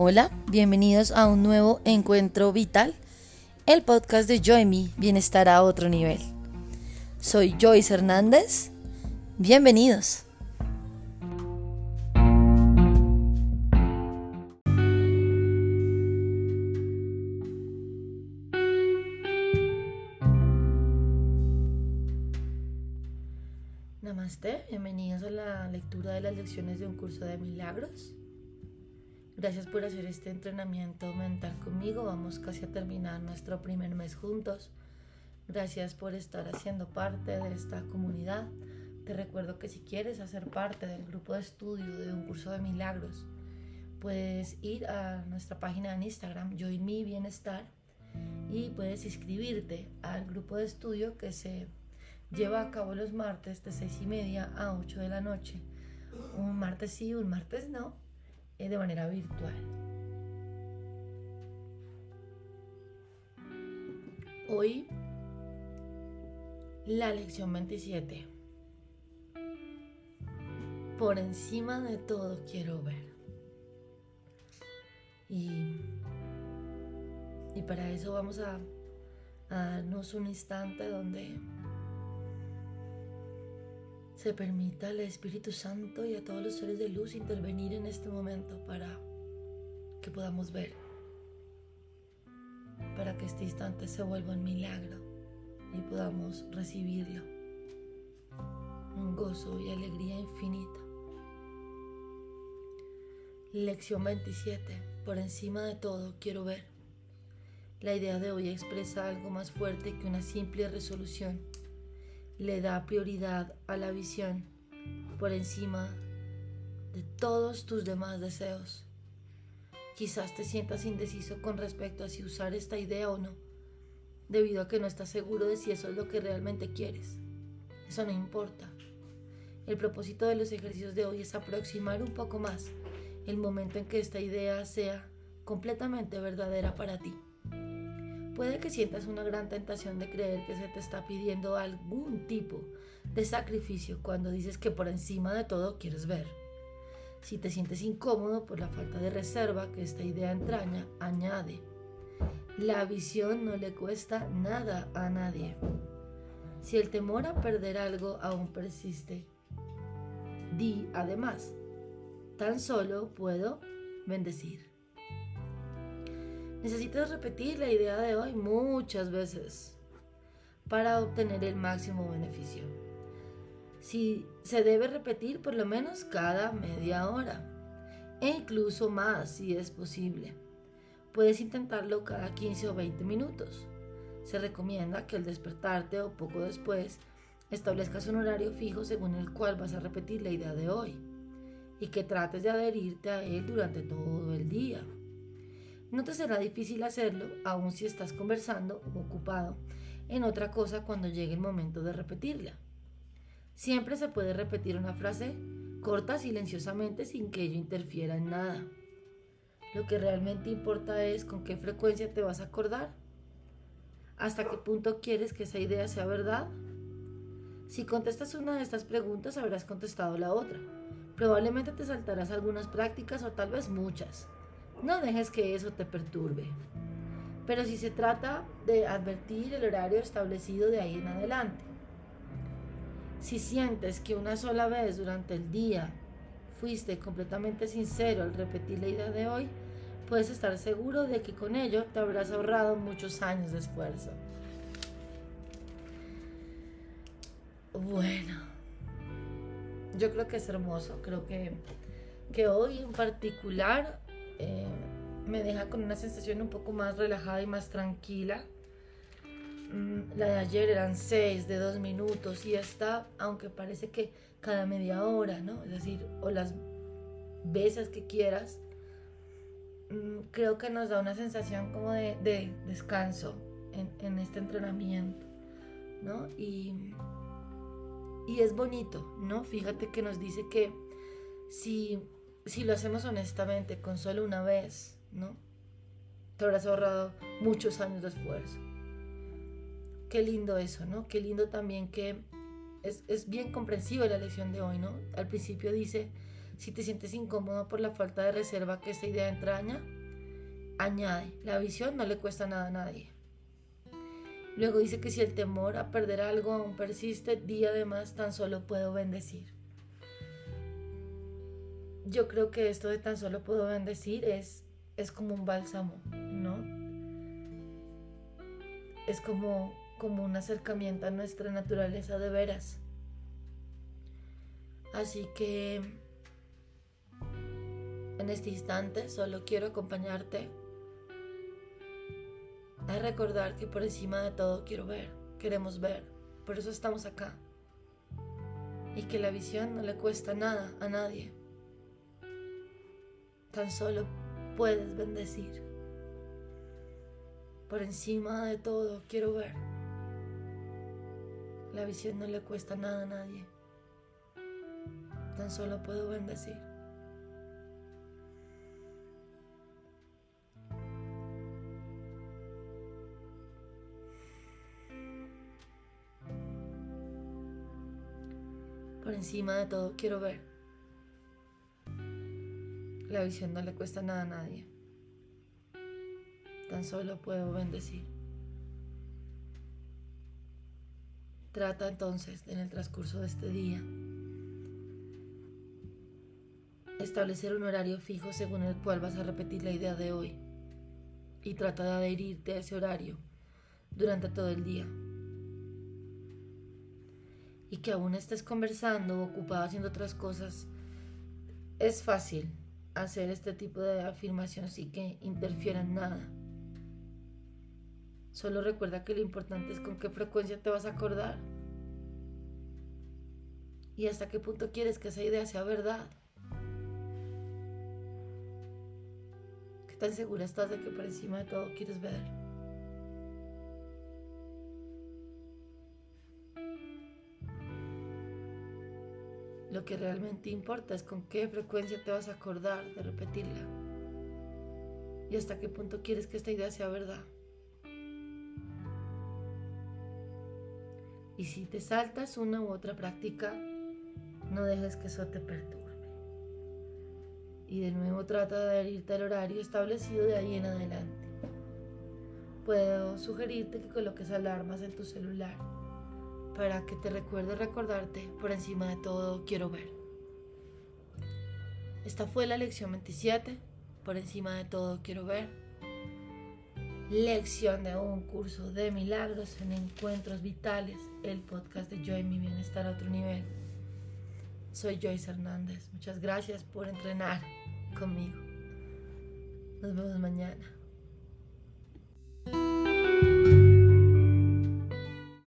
Hola, bienvenidos a un nuevo encuentro vital, el podcast de Joy Bienestar a otro nivel. Soy Joyce Hernández, bienvenidos. Namaste, bienvenidos a la lectura de las lecciones de un curso de milagros. Gracias por hacer este entrenamiento mental conmigo. Vamos casi a terminar nuestro primer mes juntos. Gracias por estar haciendo parte de esta comunidad. Te recuerdo que si quieres hacer parte del grupo de estudio de un curso de milagros, puedes ir a nuestra página en Instagram, Join Me Bienestar, y puedes inscribirte al grupo de estudio que se lleva a cabo los martes de seis y media a 8 de la noche. Un martes sí, un martes no de manera virtual. Hoy la lección 27. Por encima de todo quiero ver. Y, y para eso vamos a, a darnos un instante donde se permita al Espíritu Santo y a todos los seres de luz intervenir en este momento para que podamos ver, para que este instante se vuelva un milagro y podamos recibirlo, un gozo y alegría infinita. Lección 27. Por encima de todo quiero ver. La idea de hoy expresa algo más fuerte que una simple resolución le da prioridad a la visión por encima de todos tus demás deseos. Quizás te sientas indeciso con respecto a si usar esta idea o no, debido a que no estás seguro de si eso es lo que realmente quieres. Eso no importa. El propósito de los ejercicios de hoy es aproximar un poco más el momento en que esta idea sea completamente verdadera para ti. Puede que sientas una gran tentación de creer que se te está pidiendo algún tipo de sacrificio cuando dices que por encima de todo quieres ver. Si te sientes incómodo por la falta de reserva que esta idea entraña, añade. La visión no le cuesta nada a nadie. Si el temor a perder algo aún persiste, di además, tan solo puedo bendecir. Necesitas repetir la idea de hoy muchas veces para obtener el máximo beneficio. Si se debe repetir por lo menos cada media hora e incluso más si es posible. Puedes intentarlo cada 15 o 20 minutos. Se recomienda que al despertarte o poco después establezcas un horario fijo según el cual vas a repetir la idea de hoy y que trates de adherirte a él durante todo el día. No te será difícil hacerlo, aun si estás conversando o ocupado en otra cosa cuando llegue el momento de repetirla. Siempre se puede repetir una frase corta silenciosamente sin que ello interfiera en nada. Lo que realmente importa es con qué frecuencia te vas a acordar. ¿Hasta qué punto quieres que esa idea sea verdad? Si contestas una de estas preguntas habrás contestado la otra. Probablemente te saltarás algunas prácticas o tal vez muchas. No dejes que eso te perturbe. Pero si se trata de advertir el horario establecido de ahí en adelante. Si sientes que una sola vez durante el día fuiste completamente sincero al repetir la idea de hoy, puedes estar seguro de que con ello te habrás ahorrado muchos años de esfuerzo. Bueno, yo creo que es hermoso, creo que, que hoy en particular eh, me deja con una sensación un poco más relajada y más tranquila. Mm, la de ayer eran seis de dos minutos y esta, aunque parece que cada media hora, ¿no? Es decir, o las veces que quieras, mm, creo que nos da una sensación como de, descanso en, en, este entrenamiento, ¿no? Y, y es bonito, ¿no? Fíjate que nos dice que si si lo hacemos honestamente, con solo una vez, ¿no? Te habrás ahorrado muchos años de esfuerzo. Qué lindo eso, ¿no? Qué lindo también que es, es bien comprensivo la lección de hoy, ¿no? Al principio dice, Si te sientes incómodo por la falta de reserva que esta idea entraña, añade, la visión no le cuesta nada a nadie. Luego dice que si el temor a perder algo aún persiste, día de más tan solo puedo bendecir. Yo creo que esto de tan solo puedo bendecir es, es como un bálsamo, ¿no? Es como, como un acercamiento a nuestra naturaleza de veras. Así que en este instante solo quiero acompañarte a recordar que por encima de todo quiero ver, queremos ver, por eso estamos acá. Y que la visión no le cuesta nada a nadie. Tan solo puedes bendecir. Por encima de todo quiero ver. La visión no le cuesta nada a nadie. Tan solo puedo bendecir. Por encima de todo quiero ver. La visión no le cuesta nada a nadie. Tan solo puedo bendecir. Trata entonces en el transcurso de este día establecer un horario fijo según el cual vas a repetir la idea de hoy y trata de adherirte a ese horario durante todo el día y que aún estés conversando o ocupado haciendo otras cosas, es fácil hacer este tipo de afirmación sin que interfiera en nada. Solo recuerda que lo importante es con qué frecuencia te vas a acordar y hasta qué punto quieres que esa idea sea verdad. ¿Qué tan segura estás de que por encima de todo quieres ver? Lo que realmente importa es con qué frecuencia te vas a acordar de repetirla. Y hasta qué punto quieres que esta idea sea verdad. Y si te saltas una u otra práctica, no dejes que eso te perturbe. Y de nuevo trata de adherirte al horario establecido de ahí en adelante. Puedo sugerirte que coloques alarmas en tu celular para que te recuerde recordarte, por encima de todo quiero ver. Esta fue la lección 27, por encima de todo quiero ver. Lección de un curso de milagros en encuentros vitales, el podcast de Yo y mi bienestar a otro nivel. Soy Joyce Hernández. Muchas gracias por entrenar conmigo. Nos vemos mañana.